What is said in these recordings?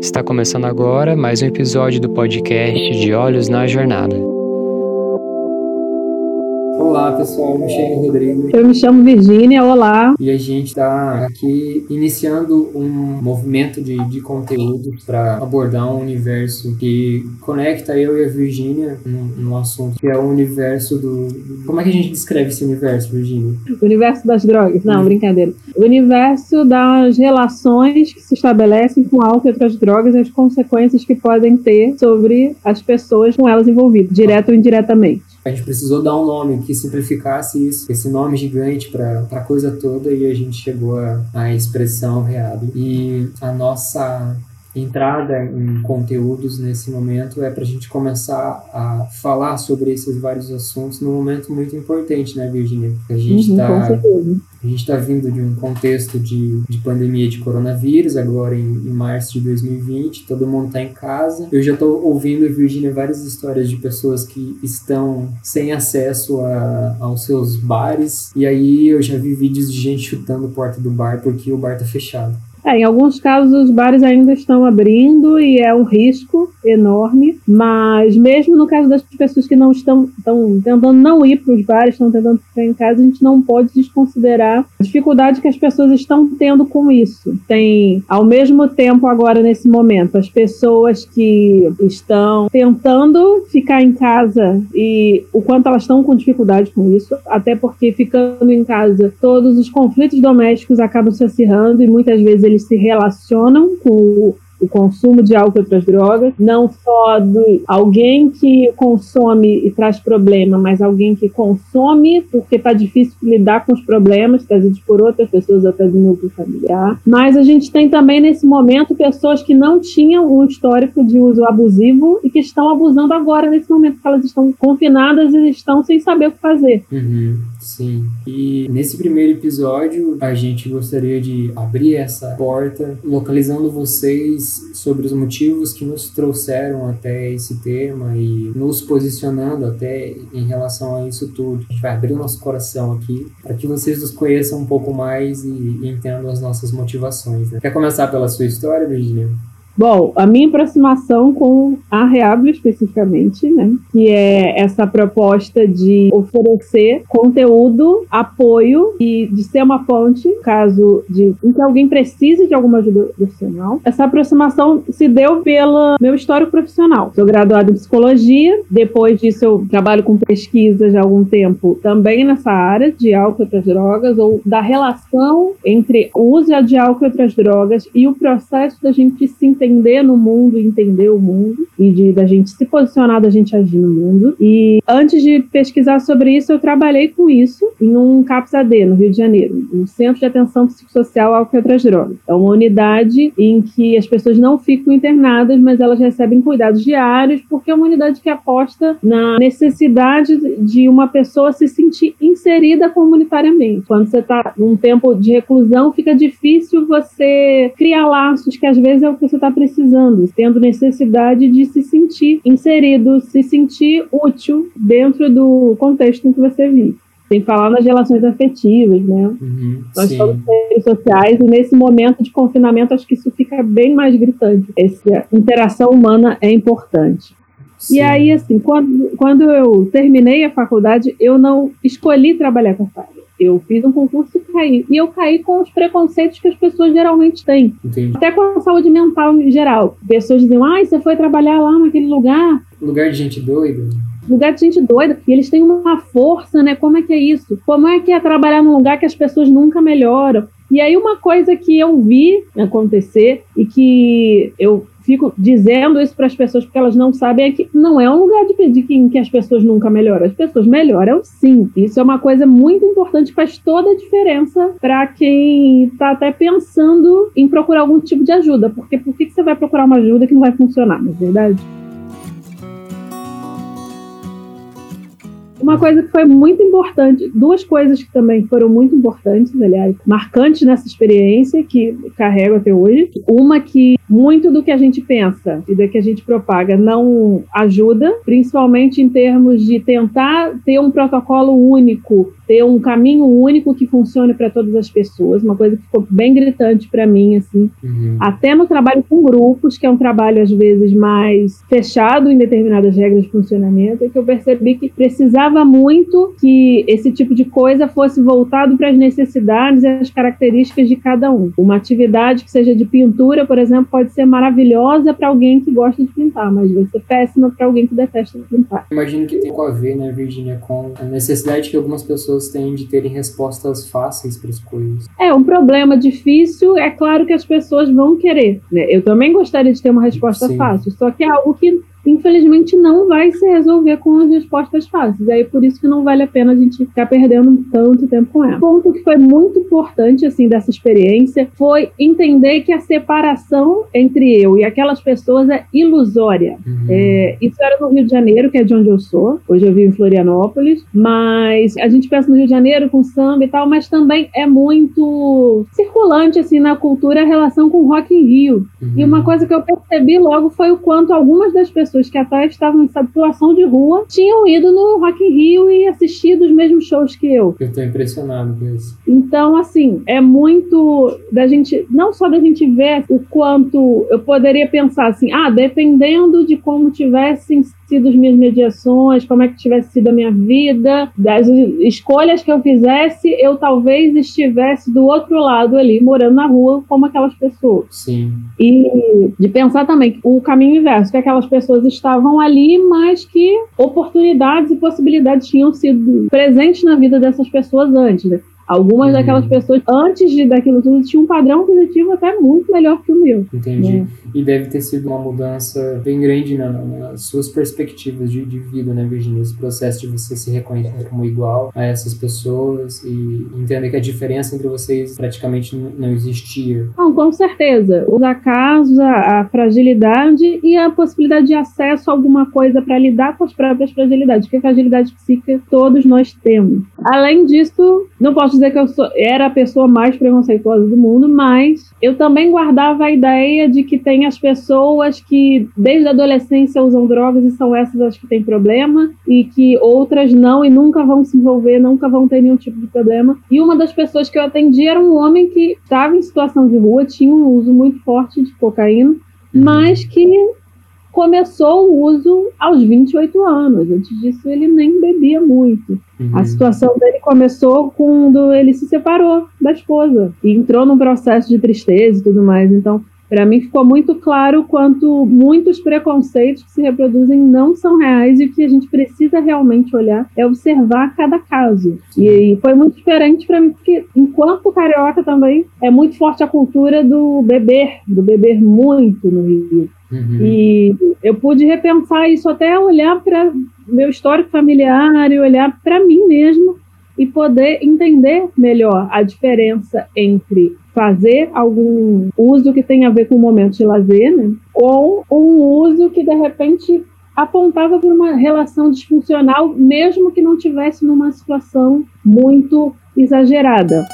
Está começando agora mais um episódio do podcast de Olhos na Jornada. Olá pessoal, me chamo Rodrigo. Eu me chamo Virgínia, olá. E a gente está aqui iniciando um movimento de, de conteúdo para abordar um universo que conecta eu e a Virgínia num, assunto que é o universo do. Como é que a gente descreve esse universo, Virgínia? O universo das drogas. Não, hum. brincadeira. O universo das relações que se estabelecem com álcool e outras drogas e as consequências que podem ter sobre as pessoas com elas envolvidas, direto ou indiretamente. A gente precisou dar um nome que simplificasse isso, esse nome gigante para a coisa toda, e a gente chegou à expressão real. E a nossa entrada em conteúdos nesse momento é para a gente começar a falar sobre esses vários assuntos num momento muito importante, né, Virginia? A gente está uhum, a gente está vindo de um contexto de, de pandemia de coronavírus, agora em, em março de 2020, todo mundo está em casa. Eu já estou ouvindo, Virginia, várias histórias de pessoas que estão sem acesso a, aos seus bares, e aí eu já vi vídeos de gente chutando a porta do bar porque o bar está fechado. É, em alguns casos os bares ainda estão abrindo e é um risco enorme, mas mesmo no caso das pessoas que não estão, estão tentando não ir para os bares, estão tentando ficar em casa, a gente não pode desconsiderar a dificuldade que as pessoas estão tendo com isso. Tem, ao mesmo tempo agora nesse momento, as pessoas que estão tentando ficar em casa e o quanto elas estão com dificuldade com isso, até porque ficando em casa, todos os conflitos domésticos acabam se acirrando e muitas vezes eles se relacionam com o consumo de álcool e outras drogas, não só de alguém que consome e traz problema, mas alguém que consome porque está difícil lidar com os problemas trazidos por outras pessoas até do núcleo familiar. Mas a gente tem também nesse momento pessoas que não tinham um histórico de uso abusivo e que estão abusando agora nesse momento que elas estão confinadas e estão sem saber o que fazer. Uhum, sim. E nesse primeiro episódio a gente gostaria de abrir essa porta, localizando vocês sobre os motivos que nos trouxeram até esse tema e nos posicionando até em relação a isso tudo. A gente vai abrir o nosso coração aqui para que vocês nos conheçam um pouco mais e, entendam as nossas motivações. Né? Quer começar pela sua história, Virginia? Bom, a minha aproximação com a Reablo especificamente, né, que é essa proposta de oferecer conteúdo, apoio e de ser uma fonte, caso de em que alguém precise de alguma ajuda profissional. Essa aproximação se deu pelo meu histórico profissional. Sou graduada em psicologia, depois disso eu trabalho com pesquisa já há algum tempo também nessa área de álcool e outras drogas ou da relação entre o uso de álcool e outras drogas e o processo da gente se entender entender no mundo, entender o mundo e de da gente se posicionar, da gente agir no mundo. E antes de pesquisar sobre isso, eu trabalhei com isso em um CAPS-AD, no Rio de Janeiro, um Centro de Atenção Psicossocial outras drogas. É uma unidade em que as pessoas não ficam internadas, mas elas recebem cuidados diários, porque é uma unidade que aposta na necessidade de uma pessoa se sentir inserida comunitariamente. Quando você está num tempo de reclusão, fica difícil você criar laços, que às vezes é o que você está precisando, tendo necessidade de se sentir inserido, se sentir útil dentro do contexto em que você vive. Sem falar nas relações afetivas, né? Uhum, Nós sim. somos seres sociais e nesse momento de confinamento acho que isso fica bem mais gritante. Essa interação humana é importante. Sim. E aí, assim, quando, quando eu terminei a faculdade, eu não escolhi trabalhar com a eu fiz um concurso e caí. E eu caí com os preconceitos que as pessoas geralmente têm. Entendi. Até com a saúde mental em geral. Pessoas diziam, ai, você foi trabalhar lá naquele lugar. Lugar de gente doida. Lugar de gente doida. E eles têm uma força, né? Como é que é isso? Como é que é trabalhar num lugar que as pessoas nunca melhoram? E aí uma coisa que eu vi acontecer e que eu fico dizendo isso para as pessoas porque elas não sabem é que não é um lugar de pedir que, que as pessoas nunca melhoram. As pessoas melhoram sim. Isso é uma coisa muito importante, faz toda a diferença para quem está até pensando em procurar algum tipo de ajuda. Porque por que você vai procurar uma ajuda que não vai funcionar, não é verdade? Uma coisa que foi muito importante, duas coisas que também foram muito importantes, aliás, marcantes nessa experiência que carrego até hoje. Uma que muito do que a gente pensa e do que a gente propaga não ajuda, principalmente em termos de tentar ter um protocolo único ter um caminho único que funcione para todas as pessoas, uma coisa que ficou bem gritante para mim, assim, uhum. até no trabalho com grupos, que é um trabalho às vezes mais fechado em determinadas regras de funcionamento, é que eu percebi que precisava muito que esse tipo de coisa fosse voltado para as necessidades e as características de cada um. Uma atividade que seja de pintura, por exemplo, pode ser maravilhosa para alguém que gosta de pintar, mas vai ser péssima para alguém que detesta pintar. Imagino que tem a ver, né, Virginia, com a necessidade que algumas pessoas têm de terem respostas fáceis para as coisas. É, um problema difícil, é claro que as pessoas vão querer. Né? Eu também gostaria de ter uma resposta Sim. fácil, só que é algo que infelizmente não vai se resolver com as respostas fáceis. Aí por isso que não vale a pena a gente ficar perdendo tanto tempo com ela. Um ponto que foi muito importante assim dessa experiência foi entender que a separação entre eu e aquelas pessoas é ilusória. Uhum. É, isso era no Rio de Janeiro, que é de onde eu sou. Hoje eu vivo em Florianópolis, mas a gente pensa no Rio de Janeiro com samba e tal, mas também é muito circulante assim na cultura a relação com o Rock in Rio. Uhum. E uma coisa que eu percebi logo foi o quanto algumas das pessoas pessoas que até estavam em situação de rua tinham ido no Rock in Rio e assistido os mesmos shows que eu. Eu tô impressionado com isso. Então, assim, é muito da gente, não só da gente ver o quanto eu poderia pensar assim, ah, dependendo de como tivessem sido as minhas mediações, como é que tivesse sido a minha vida, das escolhas que eu fizesse, eu talvez estivesse do outro lado ali, morando na rua, como aquelas pessoas. Sim. E de pensar também o caminho inverso, que aquelas pessoas estavam ali, mas que oportunidades e possibilidades tinham sido presentes na vida dessas pessoas antes. Algumas uhum. daquelas pessoas, antes de daquilo tudo, tinham um padrão positivo até muito melhor que o meu. Entendi. Né? E deve ter sido uma mudança bem grande na, nas suas perspectivas de, de, vida, né, Virginia? Esse processo de você se reconhecer como igual a essas pessoas e entender que a diferença entre vocês praticamente não existia. Não, com certeza. Os acasos, a, a fragilidade e a possibilidade de acesso a alguma coisa para lidar com as próprias fragilidades, que a fragilidade psíquica todos nós temos. Além disso, não posso dizer que eu sou, era a pessoa mais preconceituosa do mundo, mas eu também guardava a ideia de que tem as pessoas que desde a adolescência usam drogas e são essas as que têm problema, e que outras não e nunca vão se envolver, nunca vão ter nenhum tipo de problema. E uma das pessoas que eu atendi era um homem que estava em situação de rua, tinha um uso muito forte de cocaína, mas que começou o uso aos 28 anos. Antes disso, ele nem bebia muito. Uhum. A situação dele começou quando ele se separou da esposa e entrou num processo de tristeza e tudo mais. Então, para mim ficou muito claro quanto muitos preconceitos que se reproduzem não são reais e o que a gente precisa realmente olhar é observar cada caso. E, foi muito diferente para mim, porque enquanto carioca também é muito forte a cultura do beber, do beber muito no Rio. Uhum. E eu pude repensar isso até olhar para meu histórico familiar e olhar para mim mesmo e poder entender melhor a diferença entre fazer algum uso que tem a ver com o momento de lazer, né? ou um uso que de repente apontava para uma relação disfuncional, mesmo que não tivesse numa situação muito exagerada.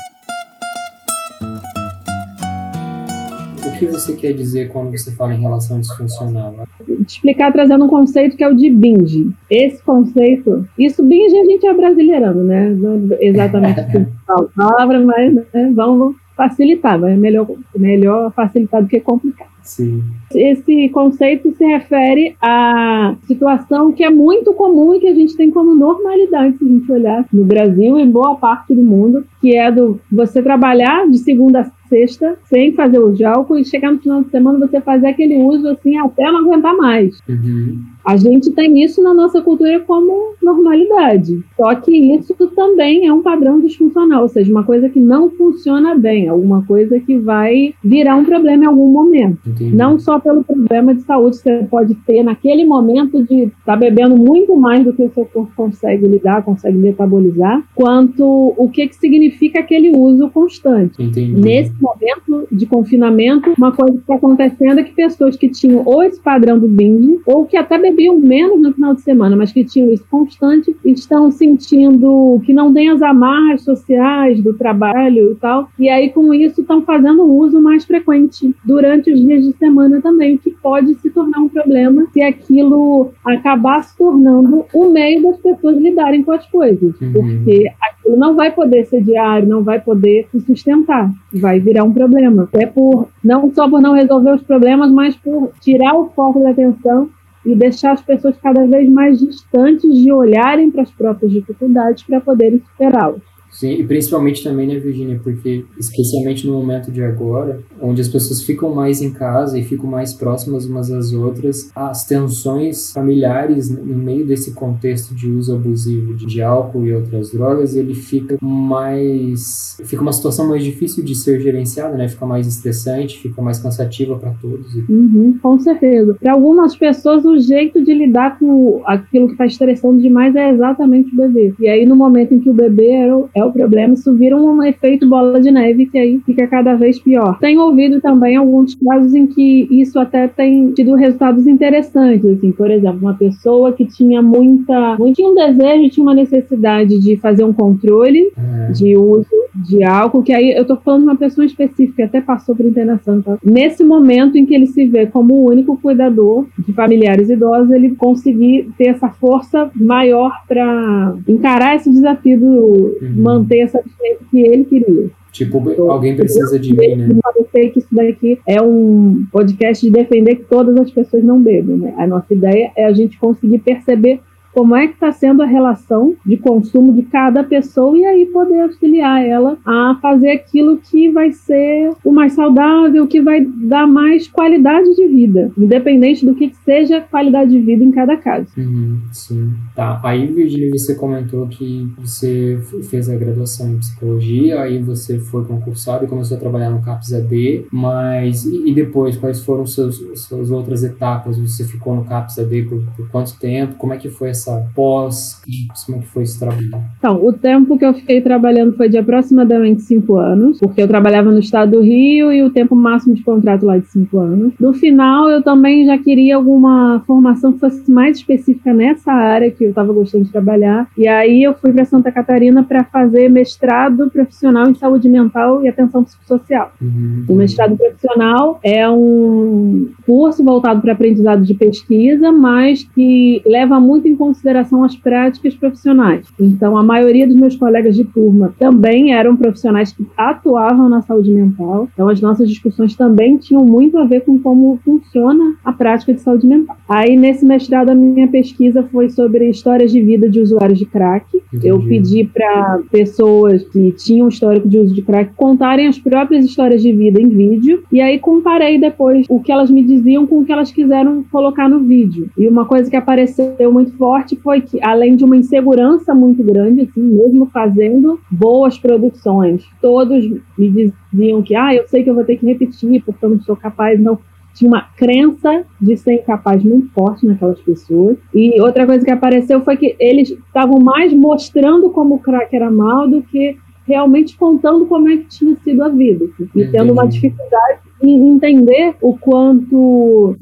O que você quer dizer quando você fala em relação disfuncional? Vou te explicar trazendo um conceito que é o de binge. Esse conceito, isso binge a gente é brasileirando, né? Não é exatamente a palavra, mas né? vamos facilitar, é melhor, melhor facilitar do que complicar. Sim. Esse conceito se refere à situação que é muito comum e que a gente tem como normalidade, se a gente olhar no Brasil e em boa parte do mundo, que é do você trabalhar de segunda a sexta sem fazer uso de álcool e chegar no final de semana você fazer aquele uso assim até não aguentar mais. Uhum. A gente tem isso na nossa cultura como normalidade. Só que isso também é um padrão disfuncional, ou seja, uma coisa que não funciona bem, alguma coisa que vai virar um problema em algum momento. Entendi. Não só pelo problema de saúde que você pode ter naquele momento de estar tá bebendo muito mais do que o seu corpo consegue lidar, consegue metabolizar, quanto o que, que significa aquele uso constante. Entendi. Nesse momento de confinamento, uma coisa que está acontecendo é que pessoas que tinham ou esse padrão do binge, ou que até bebiam menos no final de semana, mas que tinham isso constante, estão sentindo que não têm as amarras sociais do trabalho e tal, e aí com isso estão fazendo um uso mais frequente durante os dias de semana também, que pode se tornar um problema se aquilo acabar se tornando o meio das pessoas lidarem com as coisas, uhum. porque aquilo não vai poder ser diário, não vai poder se sustentar, vai virar um problema. É por não só por não resolver os problemas, mas por tirar o foco da atenção e deixar as pessoas cada vez mais distantes de olharem para as próprias dificuldades para poderem superá-las. Sim, e principalmente também, né, Virginia, porque especialmente no momento de agora, onde as pessoas ficam mais em casa e ficam mais próximas umas às outras, as tensões familiares no meio desse contexto de uso abusivo de álcool e outras drogas, ele fica mais fica uma situação mais difícil de ser gerenciada, né? Fica mais estressante, fica mais cansativa para todos. Uhum, com certeza. Para algumas pessoas o jeito de lidar com aquilo que está estressando demais é exatamente o bebê. E aí no momento em que o bebê é o, problema, isso vira um efeito bola de neve que aí fica cada vez pior. Tenho ouvido também alguns casos em que isso até tem tido resultados interessantes, assim, por exemplo, uma pessoa que tinha muita, tinha um desejo, tinha uma necessidade de fazer um controle é. de uso de álcool, que aí eu tô falando de uma pessoa específica, até passou por internação, tá? Nesse momento em que ele se vê como o único cuidador de familiares idosos, ele conseguir ter essa força maior para encarar esse desafio do uhum manter essa distância que ele queria. Tipo, então, alguém precisa de mim, né? Eu sei que isso daqui é um podcast de defender que todas as pessoas não bebam, né? A nossa ideia é a gente conseguir perceber como é que está sendo a relação de consumo de cada pessoa e aí poder auxiliar ela a fazer aquilo que vai ser o mais saudável, que vai dar mais qualidade de vida, independente do que seja qualidade de vida em cada caso. Uhum, sim. Tá. Aí, Virginia, você comentou que você fez a graduação em psicologia, aí você foi concursado e começou a trabalhar no CAPS AD, mas e depois, quais foram seus, suas outras etapas? Você ficou no CAPS AD por, por quanto tempo? Como é que foi essa essa pós? Como é que foi esse trabalho? Então, o tempo que eu fiquei trabalhando foi de aproximadamente cinco anos, porque eu trabalhava no estado do Rio e o tempo máximo de contrato lá de cinco anos. No final, eu também já queria alguma formação que fosse mais específica nessa área que eu estava gostando de trabalhar. E aí eu fui para Santa Catarina para fazer mestrado profissional em saúde mental e atenção psicossocial. Uhum. O mestrado profissional é um curso voltado para aprendizado de pesquisa, mas que leva muito em consideração consideração as práticas profissionais. Então, a maioria dos meus colegas de turma também eram profissionais que atuavam na saúde mental. Então, as nossas discussões também tinham muito a ver com como funciona a prática de saúde mental. Aí, nesse mestrado, a minha pesquisa foi sobre histórias de vida de usuários de crack. Entendi. Eu pedi para pessoas que tinham histórico de uso de crack contarem as próprias histórias de vida em vídeo. E aí, comparei depois o que elas me diziam com o que elas quiseram colocar no vídeo. E uma coisa que apareceu muito forte sorte foi que, além de uma insegurança muito grande, assim, mesmo fazendo boas produções, todos me diziam que, ah, eu sei que eu vou ter que repetir porque eu não sou capaz, não. Tinha uma crença de ser incapaz muito forte naquelas pessoas. E outra coisa que apareceu foi que eles estavam mais mostrando como o crack era mal do que realmente contando como é que tinha sido a vida. Assim, e tendo uma dificuldade em entender o quanto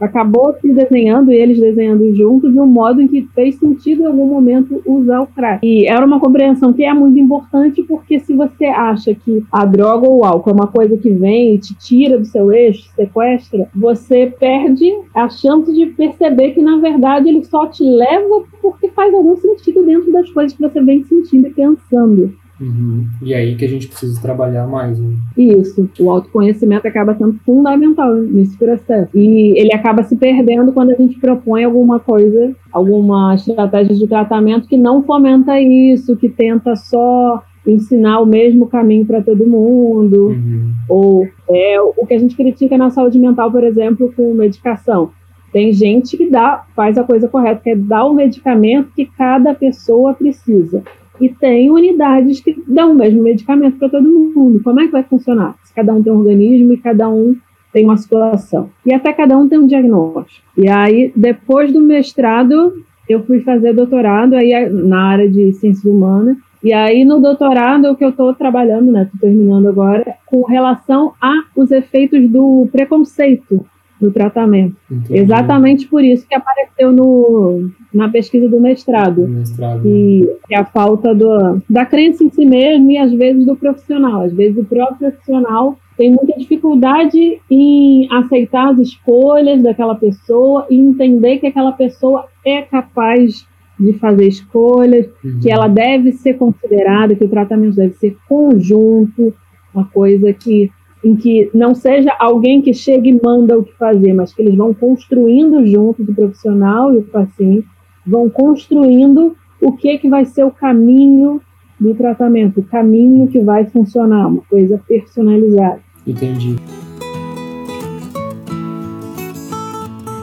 acabou se desenhando e eles desenhando juntos de um modo em que fez sentido em algum momento usar o crack. E era uma compreensão que é muito importante porque se você acha que a droga ou o álcool é uma coisa que vem e te tira do seu eixo, sequestra, você perde a chance de perceber que na verdade ele só te leva porque faz algum sentido dentro das coisas que você vem sentindo e pensando. Uhum. E aí que a gente precisa trabalhar mais. Né? Isso. O autoconhecimento acaba sendo fundamental nesse processo. E ele acaba se perdendo quando a gente propõe alguma coisa, alguma estratégia de tratamento que não fomenta isso, que tenta só ensinar o mesmo caminho para todo mundo. Uhum. Ou é, o que a gente critica na saúde mental, por exemplo, com medicação. Tem gente que dá, faz a coisa correta, que é dar o medicamento que cada pessoa precisa. E tem unidades que dão o mesmo medicamento para todo mundo. Como é que vai funcionar? Se cada um tem um organismo e cada um tem uma situação. E até cada um tem um diagnóstico. E aí, depois do mestrado, eu fui fazer doutorado aí na área de ciências humanas. E aí, no doutorado, o que eu estou trabalhando, né, estou terminando agora, com relação a os efeitos do preconceito no tratamento. Entendi. Exatamente por isso que apareceu no, na pesquisa do mestrado. mestrado. Que, que é a falta do, da crença em si mesmo e às vezes do profissional. Às vezes o próprio profissional tem muita dificuldade em aceitar as escolhas daquela pessoa e entender que aquela pessoa é capaz de fazer escolhas, uhum. que ela deve ser considerada, que o tratamento deve ser conjunto, uma coisa que em que não seja alguém que chega e manda o que fazer, mas que eles vão construindo juntos o profissional e o paciente, vão construindo o que que vai ser o caminho do tratamento, o caminho que vai funcionar, uma coisa personalizada. Entendi.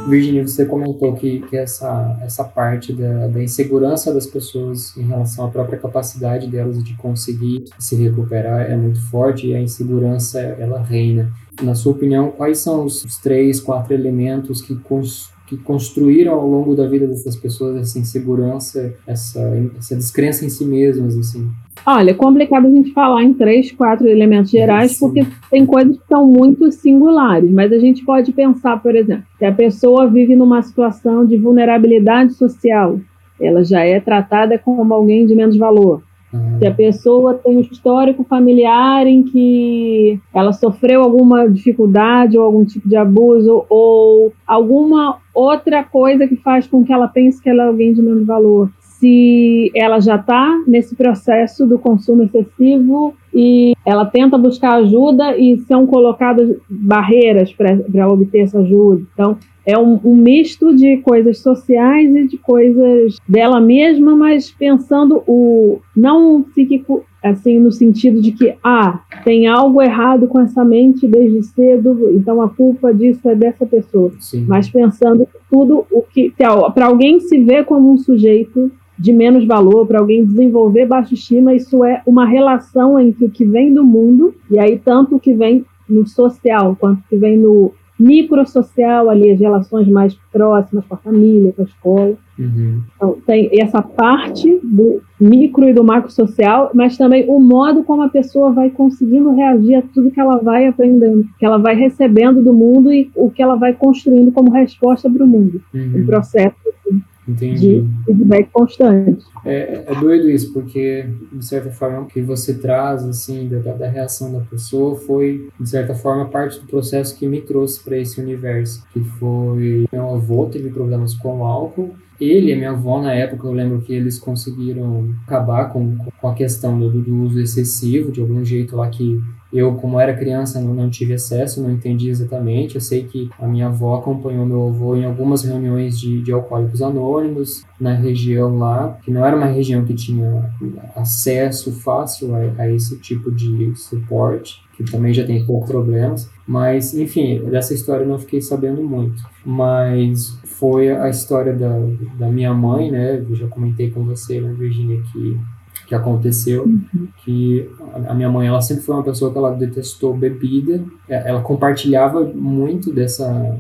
Virginia, você comentou que, que essa, essa parte da, da insegurança das pessoas em relação à própria capacidade delas de conseguir se recuperar é muito forte e a insegurança ela reina. Na sua opinião, quais são os, os três, quatro elementos que, cons, que construíram ao longo da vida dessas pessoas essa insegurança, essa, essa descrença em si mesmas, assim? Olha, é complicado a gente falar em três, quatro elementos gerais, Sim. porque tem coisas que são muito singulares, mas a gente pode pensar, por exemplo, que a pessoa vive numa situação de vulnerabilidade social, ela já é tratada como alguém de menos valor. Uhum. Se a pessoa tem um histórico familiar em que ela sofreu alguma dificuldade ou algum tipo de abuso ou alguma outra coisa que faz com que ela pense que ela é alguém de menos valor se ela já está nesse processo do consumo excessivo e ela tenta buscar ajuda e são colocadas barreiras para obter essa ajuda. Então, é um, um, misto de coisas sociais e de coisas dela mesma, mas pensando o não psíquico assim no sentido de que ah tem algo errado com essa mente desde cedo, então a culpa disso é dessa pessoa. Sim. Mas pensando tudo o que para alguém se ver como um sujeito de menos valor, para alguém desenvolver baixa estima, isso é uma relação entre o que vem do mundo, e aí tanto o que vem no social, quanto o que vem no microsocial, ali as relações mais próximas com a família, com a escola. Uhum. Então, tem essa parte do micro e do macro social, mas também o modo como a pessoa vai conseguindo reagir a tudo que ela vai aprendendo, que ela vai recebendo do mundo e o que ela vai construindo como resposta para o mundo. Uhum. Um processo assim, Entendi. de feedback constante. É, é doido isso, porque, de certa forma, o que você traz, assim, da, da reação da pessoa foi, de certa forma, parte do processo que me trouxe para esse universo, que foi... Meu avô teve problemas com álcool, ele e minha avó, na época, eu lembro que eles conseguiram acabar com, com a questão do, do uso excessivo, de algum jeito lá que eu, como era criança, não, não tive acesso, não entendi exatamente. Eu sei que a minha avó acompanhou meu avô em algumas reuniões de, de alcoólicos anônimos na região lá, que não era uma região que tinha acesso fácil a, a esse tipo de suporte, que também já tem poucos problemas. Mas, enfim, dessa história eu não fiquei sabendo muito. Mas foi a história da, da minha mãe, né? Eu já comentei com você, né, Virginia, que que aconteceu, uhum. que a minha mãe ela sempre foi uma pessoa que ela detestou bebida, é, ela compartilhava muito dessa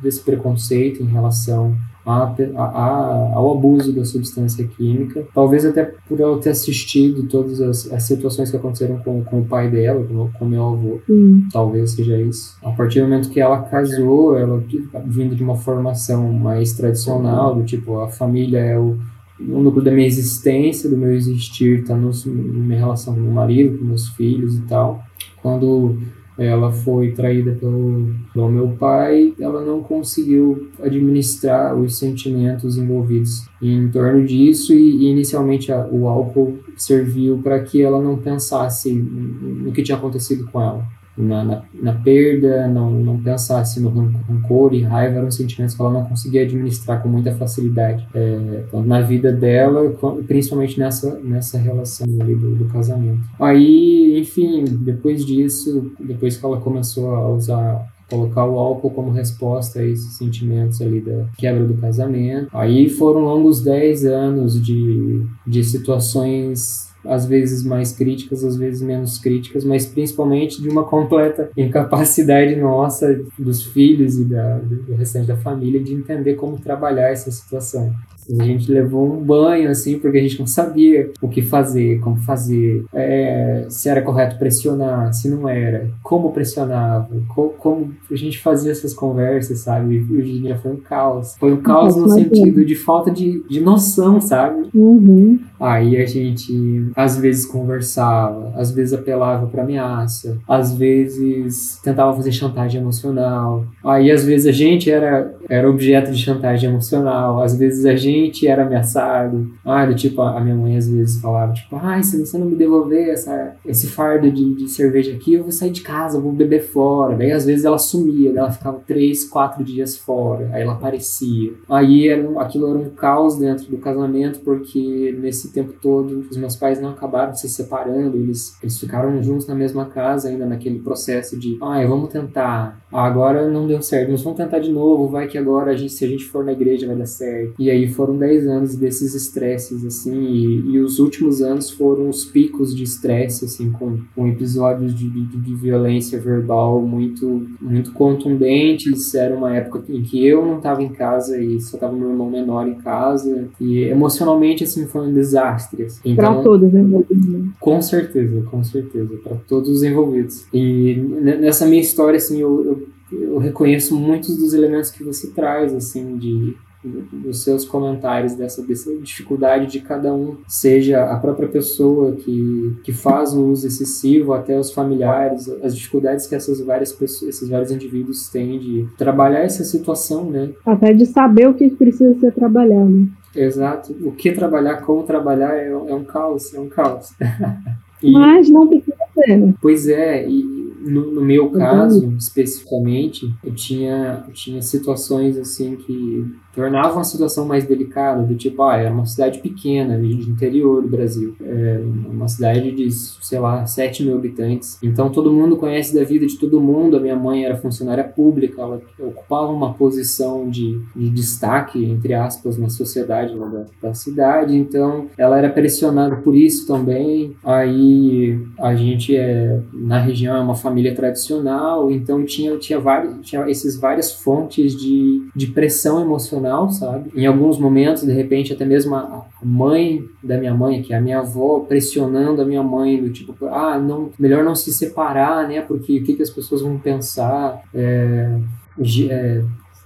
desse preconceito em relação a, a, ao abuso da substância química, talvez até por ela ter assistido todas as, as situações que aconteceram com, com o pai dela, com, com meu avô, talvez seja isso. A partir do momento que ela casou, ela vindo de uma formação mais tradicional, do tipo, a família é o o núcleo da minha existência, do meu existir, está na minha relação com meu marido, com meus filhos e tal. Quando ela foi traída pelo, pelo meu pai, ela não conseguiu administrar os sentimentos envolvidos em torno disso e, e inicialmente a, o álcool serviu para que ela não pensasse no que tinha acontecido com ela na, na, na, perda, não, não pensasse no rancor e raiva, eram sentimentos que ela não conseguia administrar com muita facilidade é, na vida dela, principalmente nessa, nessa relação ali do, do, casamento. Aí, enfim, depois disso, depois que ela começou a usar colocar o álcool como resposta a esses sentimentos ali da quebra do casamento. Aí foram longos 10 anos de, de situações às vezes mais críticas, às vezes menos críticas, mas principalmente de uma completa incapacidade nossa, dos filhos e da, do restante da família, de entender como trabalhar essa situação. A gente levou um banho, assim, porque a gente não sabia o que fazer, como fazer, é, se era correto pressionar, se não era, como pressionava, co como a gente fazia essas conversas, sabe? E Virginia foi um caos. Foi um caos no sentido de falta de, de noção, sabe? Uhum. Aí a gente às vezes conversava, às vezes apelava para ameaça, às vezes tentava fazer chantagem emocional. Aí às vezes a gente era era objeto de chantagem emocional, às vezes a gente era ameaçado. Ah, do tipo a minha mãe às vezes falava tipo, ai, se você não me devolver essa esse fardo de, de cerveja aqui, eu vou sair de casa, vou beber fora. Daí às vezes ela sumia, ela ficava três, quatro dias fora, aí ela aparecia. Aí era, aquilo era um caos dentro do casamento porque nesse tempo todo os meus pais não acabaram se separando, eles, eles ficaram juntos na mesma casa ainda naquele processo de, ai, vamos tentar, agora não deu certo, mas vamos tentar de novo, vai que agora a gente, se a gente for na igreja vai dar certo. E aí foram 10 anos desses estresses, assim, e, e, os últimos anos foram os picos de estresse, assim, com, com episódios de, de, de, violência verbal muito, muito contundentes. Era uma época em que eu não estava em casa e só estava meu irmão menor em casa. E emocionalmente, assim, foi um desastre. Assim. Então, para todos envolvidos. Né? Com certeza, com certeza, para todos os envolvidos. E nessa minha história, assim, eu, eu eu reconheço muitos dos elementos que você traz, assim, de dos seus comentários dessa, dessa dificuldade de cada um, seja a própria pessoa que, que faz o uso excessivo, até os familiares, as dificuldades que essas várias pessoas, esses vários indivíduos têm de trabalhar essa situação, né? Até de saber o que precisa ser trabalhado. Exato. O que trabalhar, como trabalhar é, é um caos, é um caos. e, Mas não precisa ser. Pois é, e no, no, meu caso, especificamente, eu tinha, eu tinha situações assim que tornavam a situação mais delicada, do tipo, ah, era uma cidade pequena, de interior do Brasil, é uma cidade de, sei lá, 7 mil habitantes, então todo mundo conhece da vida de todo mundo, a minha mãe era funcionária pública, ela ocupava uma posição de, de destaque, entre aspas, na sociedade da, da cidade, então ela era pressionada por isso também, aí a gente é, na região é uma família família tradicional, então tinha, tinha, vários, tinha esses várias fontes de, de pressão emocional, sabe? Em alguns momentos, de repente, até mesmo a mãe da minha mãe, que é a minha avó, pressionando a minha mãe, do tipo, ah, não, melhor não se separar, né? Porque o que, que as pessoas vão pensar? É, é,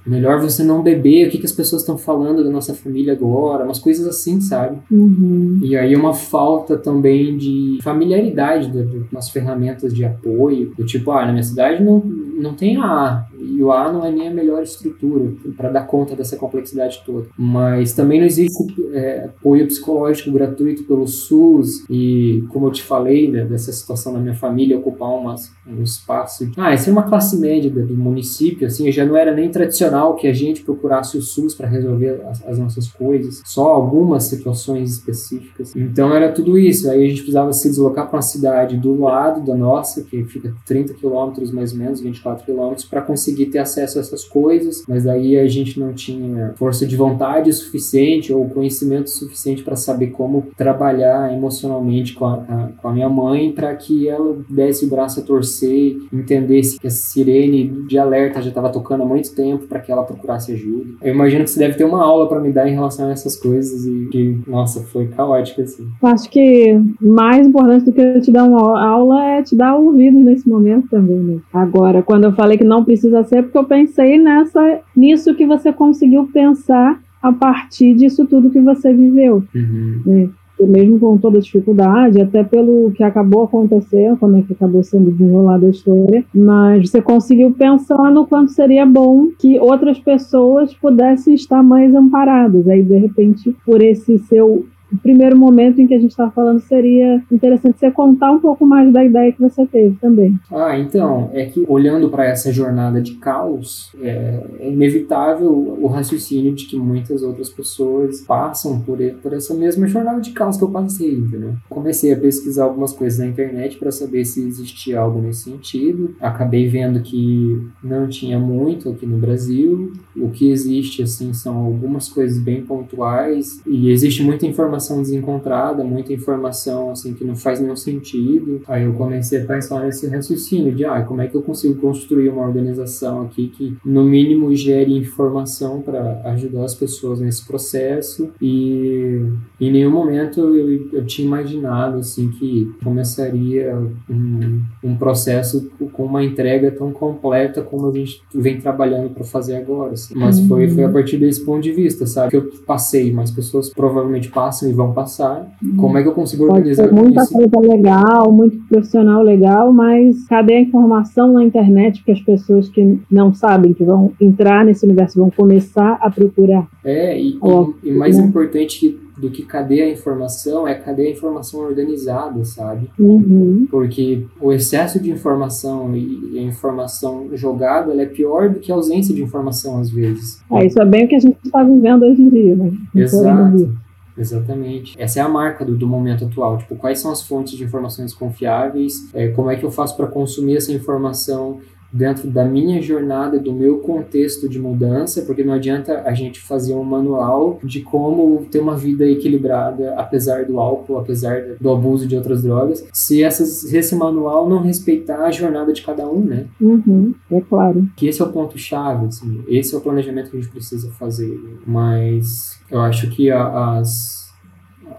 melhor você não beber, o que, que as pessoas estão falando da nossa família agora, umas coisas assim, sabe? Uhum. E aí uma falta também de familiaridade das ferramentas de apoio, do tipo, ah, na minha cidade não, não tem A, e o A não é nem a melhor estrutura para dar conta dessa complexidade toda. Mas também não existe é, apoio psicológico gratuito pelo SUS, e como eu te falei, né, dessa situação da minha família ocupar umas, um espaço. Ah, isso é uma classe média do município, assim, já não era nem tradicional que a gente procurasse o SUS para resolver as, as, nossas coisas, só algumas situações específicas. Então era tudo isso. Aí a gente precisava se deslocar para uma cidade do lado da nossa, que fica 30 quilômetros mais ou menos, 24 quilômetros, para conseguir ter acesso a essas coisas, mas aí a gente não tinha força de vontade suficiente ou conhecimento suficiente para saber como trabalhar emocionalmente com a, a, com a minha mãe para que ela desse o braço a torcer entendesse que a sirene de alerta já estava tocando há muito tempo para que ela procurasse ajuda. Eu imagino que você deve ter uma aula para me dar em relação a essas coisas e que, nossa, foi caótico assim. Acho que mais importante do que te dar uma aula é te dar ouvido nesse momento também, né? Agora, quando eu falei que não precisa ser, porque eu pensei nessa, nisso que você conseguiu pensar a partir disso tudo que você viveu. Uhum. Né? mesmo com toda a dificuldade, até pelo que acabou acontecendo, como é que acabou sendo desenrolada a história, mas você conseguiu pensar no quanto seria bom que outras pessoas pudessem estar mais amparadas. Aí, de repente, por esse seu o primeiro momento em que a gente está falando seria interessante você contar um pouco mais da ideia que você teve também. Ah, então, é que olhando para essa jornada de caos, é, é, inevitável o raciocínio de que muitas outras pessoas passam por, por essa mesma jornada de caos que eu passei, entendeu? Comecei a pesquisar algumas coisas na internet para saber se existia algo nesse sentido. Acabei vendo que não tinha muito aqui no Brasil. O que existe, assim, são algumas coisas bem pontuais e existe muita informação informação desencontrada, muita informação assim que não faz nenhum sentido. Aí eu comecei a pensar nesse raciocínio de ah, como é que eu consigo construir uma organização aqui que no mínimo gere informação para ajudar as pessoas nesse processo e em nenhum momento eu, eu tinha imaginado assim que começaria um, um processo com uma entrega tão completa como a gente vem trabalhando para fazer agora. Assim. Mas uhum. foi, foi a partir desse ponto de vista, sabe? Que eu passei, mas pessoas provavelmente passam e vão passar. Uhum. Como é que eu consigo Pode organizar ser muita isso? coisa legal, muito profissional legal, mas cadê a informação na internet para as pessoas que não sabem, que vão entrar nesse universo, vão começar a procurar? É, e, e, e mais né? importante do que cadê a informação é cadê a informação organizada, sabe? Uhum. Porque o excesso de informação e a informação jogada é pior do que a ausência de informação às vezes. É, isso é bem o que a gente está vivendo hoje em dia, né? Exato. Exatamente. Essa é a marca do, do, momento atual. Tipo, quais são as fontes de informações confiáveis? É, como é que eu faço para consumir essa informação dentro da minha jornada, do meu contexto de mudança, porque não adianta a gente fazer um manual de como ter uma vida equilibrada, apesar do álcool, apesar do abuso de outras drogas, se essas, esse manual não respeitar a jornada de cada um, né? Uhum, é claro. Que esse é o ponto-chave, assim, esse é o planejamento que a gente precisa fazer. Mas eu acho que a, as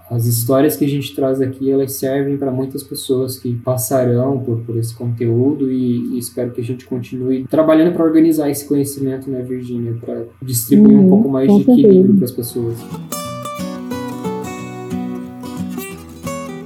as histórias que a gente traz aqui elas servem para muitas pessoas que passarão por, por esse conteúdo e, e espero que a gente continue trabalhando para organizar esse conhecimento, né, Virgínia, para distribuir uhum, um pouco mais de equilíbrio para as pessoas.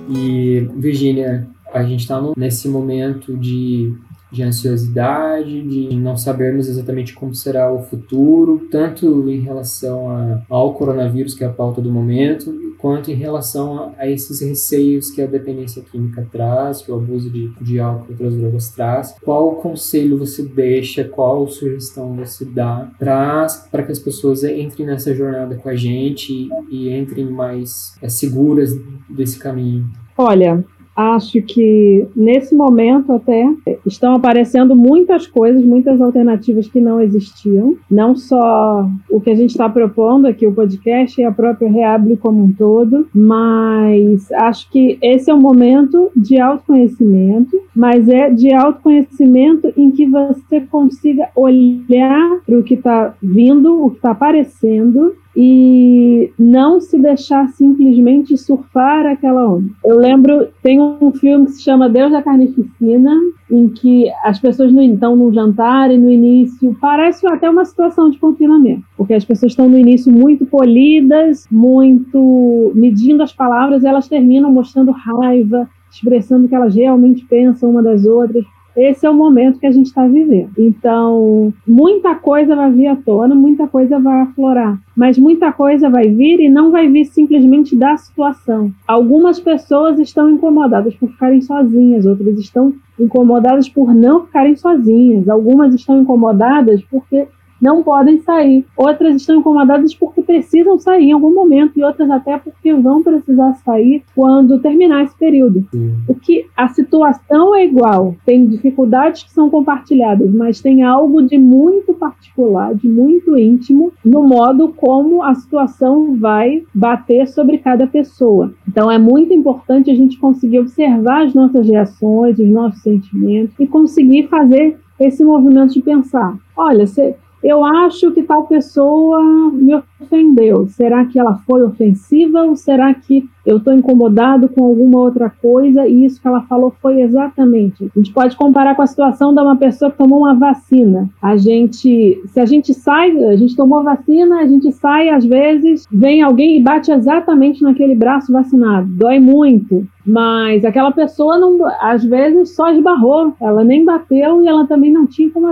E, Virgínia, a gente está nesse momento de de ansiosidade, de não sabermos exatamente como será o futuro, tanto em relação a, ao coronavírus, que é a pauta do momento, quanto em relação a, a, esses receios que a dependência química traz, que o abuso de, de álcool e outras drogas traz. Qual conselho você deixa, qual sugestão você dá para que as pessoas entrem nessa jornada com a gente e, e entrem mais é, seguras desse caminho? Olha, acho que nesse momento até estão aparecendo muitas coisas, muitas alternativas que não existiam. Não só o que a gente está propondo aqui, o podcast e a própria Reable como um todo, mas acho que esse é um momento de autoconhecimento, mas é de autoconhecimento em que você consiga olhar para o que está vindo, o que está aparecendo e não se deixar simplesmente surfar aquela onda. Eu lembro, tem um filme que se chama Deus da Carnificina, em que as pessoas não estão num jantar e no início parece até uma situação de confinamento, porque as pessoas estão no início muito polidas, muito medindo as palavras, e elas terminam mostrando raiva, expressando o que elas realmente pensam uma das outras esse é o momento que a gente está vivendo. Então, muita coisa vai vir à tona, muita coisa vai aflorar, mas muita coisa vai vir e não vai vir simplesmente da situação. Algumas pessoas estão incomodadas por ficarem sozinhas, outras estão incomodadas por não ficarem sozinhas, algumas estão incomodadas porque não podem sair. Outras estão incomodadas porque precisam sair em algum momento e outras até porque vão precisar sair quando terminar esse período. Sim. O que a situação é igual, tem dificuldades que são compartilhadas, mas tem algo de muito particular, de muito íntimo no modo como a situação vai bater sobre cada pessoa. Então é muito importante a gente conseguir observar as nossas reações, os nossos sentimentos e conseguir fazer esse movimento de pensar, olha, você eu acho que tal pessoa me ofendeu. Será que ela foi ofensiva ou será que eu estou incomodado com alguma outra coisa e isso que ela falou foi exatamente? A gente pode comparar com a situação de uma pessoa que tomou uma vacina. A gente, se a gente sai, a gente tomou vacina, a gente sai às vezes, vem alguém e bate exatamente naquele braço vacinado. Dói muito. Mas aquela pessoa não, às vezes só esbarrou, ela nem bateu e ela também não tinha como,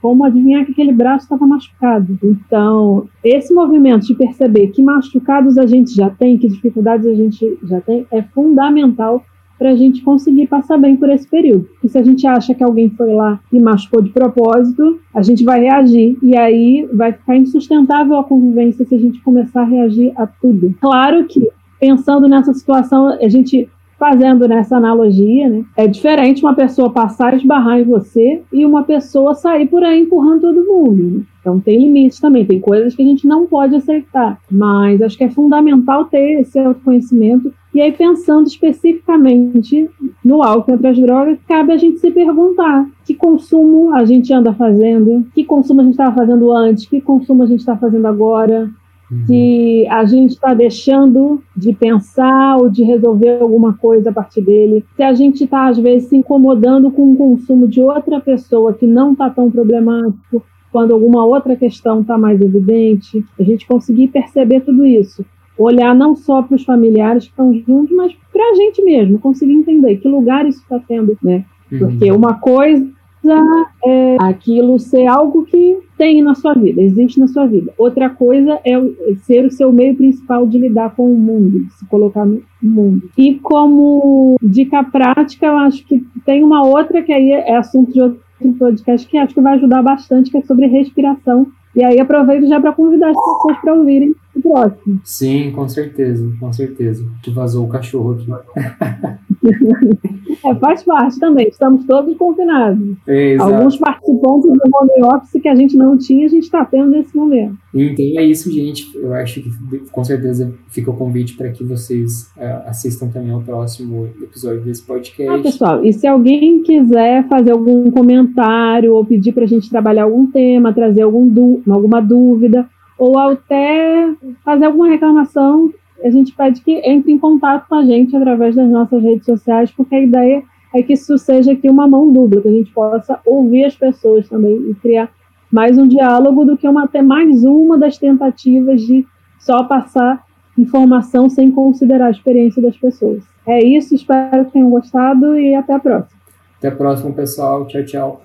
como adivinhar que aquele braço estava machucado. Então, esse movimento de perceber que machucados a gente já tem, que dificuldades a gente já tem, é fundamental para a gente conseguir passar bem por esse período. E se a gente acha que alguém foi lá e machucou de propósito, a gente vai reagir e aí vai ficar insustentável a convivência se a gente começar a reagir a tudo. Claro que pensando nessa situação, a gente fazendo nessa analogia, né, é diferente uma pessoa passar e esbarrar em você e uma pessoa sair por aí empurrando todo mundo. Né? Então tem limites também, tem coisas que a gente não pode aceitar, mas acho que é fundamental ter esse autoconhecimento. E aí, pensando especificamente no álcool e outras drogas, cabe a gente se perguntar que consumo a gente anda fazendo, que consumo a gente estava fazendo antes, que consumo a gente está fazendo agora, uhum. se a gente está deixando de pensar ou de resolver alguma coisa a partir dele, se a gente está, às vezes, se incomodando com o consumo de outra pessoa que não está tão problemático, quando alguma outra questão está mais evidente, a gente conseguir perceber tudo isso. Olhar não só para os familiares que estão juntos, mas para a gente mesmo, conseguir entender que lugar isso está tendo, né? Uhum. Porque uma coisa é aquilo ser algo que tem na sua vida, existe na sua vida. Outra coisa é ser o seu meio principal de lidar com o mundo, de se colocar no mundo. E como dica prática, eu acho que tem uma outra que aí é assunto de outro podcast que acho que vai ajudar bastante, que é sobre respiração. E aí aproveito já para convidar as pessoas para ouvirem próximo. Sim, com certeza, com certeza. Que vazou o cachorro aqui. É, faz parte também, estamos todos confinados. Exato. Alguns participantes do home office que a gente não tinha, a gente está tendo nesse momento. Então é isso, gente. Eu acho que com certeza fica o convite para que vocês uh, assistam também ao próximo episódio desse podcast. Ah, pessoal, e se alguém quiser fazer algum comentário ou pedir para a gente trabalhar algum tema, trazer algum alguma dúvida, ou até fazer alguma reclamação, a gente pede que entre em contato com a gente através das nossas redes sociais, porque a ideia é que isso seja aqui uma mão dupla, que a gente possa ouvir as pessoas também e criar mais um diálogo do que uma, ter mais uma das tentativas de só passar informação sem considerar a experiência das pessoas. É isso, espero que tenham gostado e até a próxima. Até a próxima, pessoal. Tchau, tchau.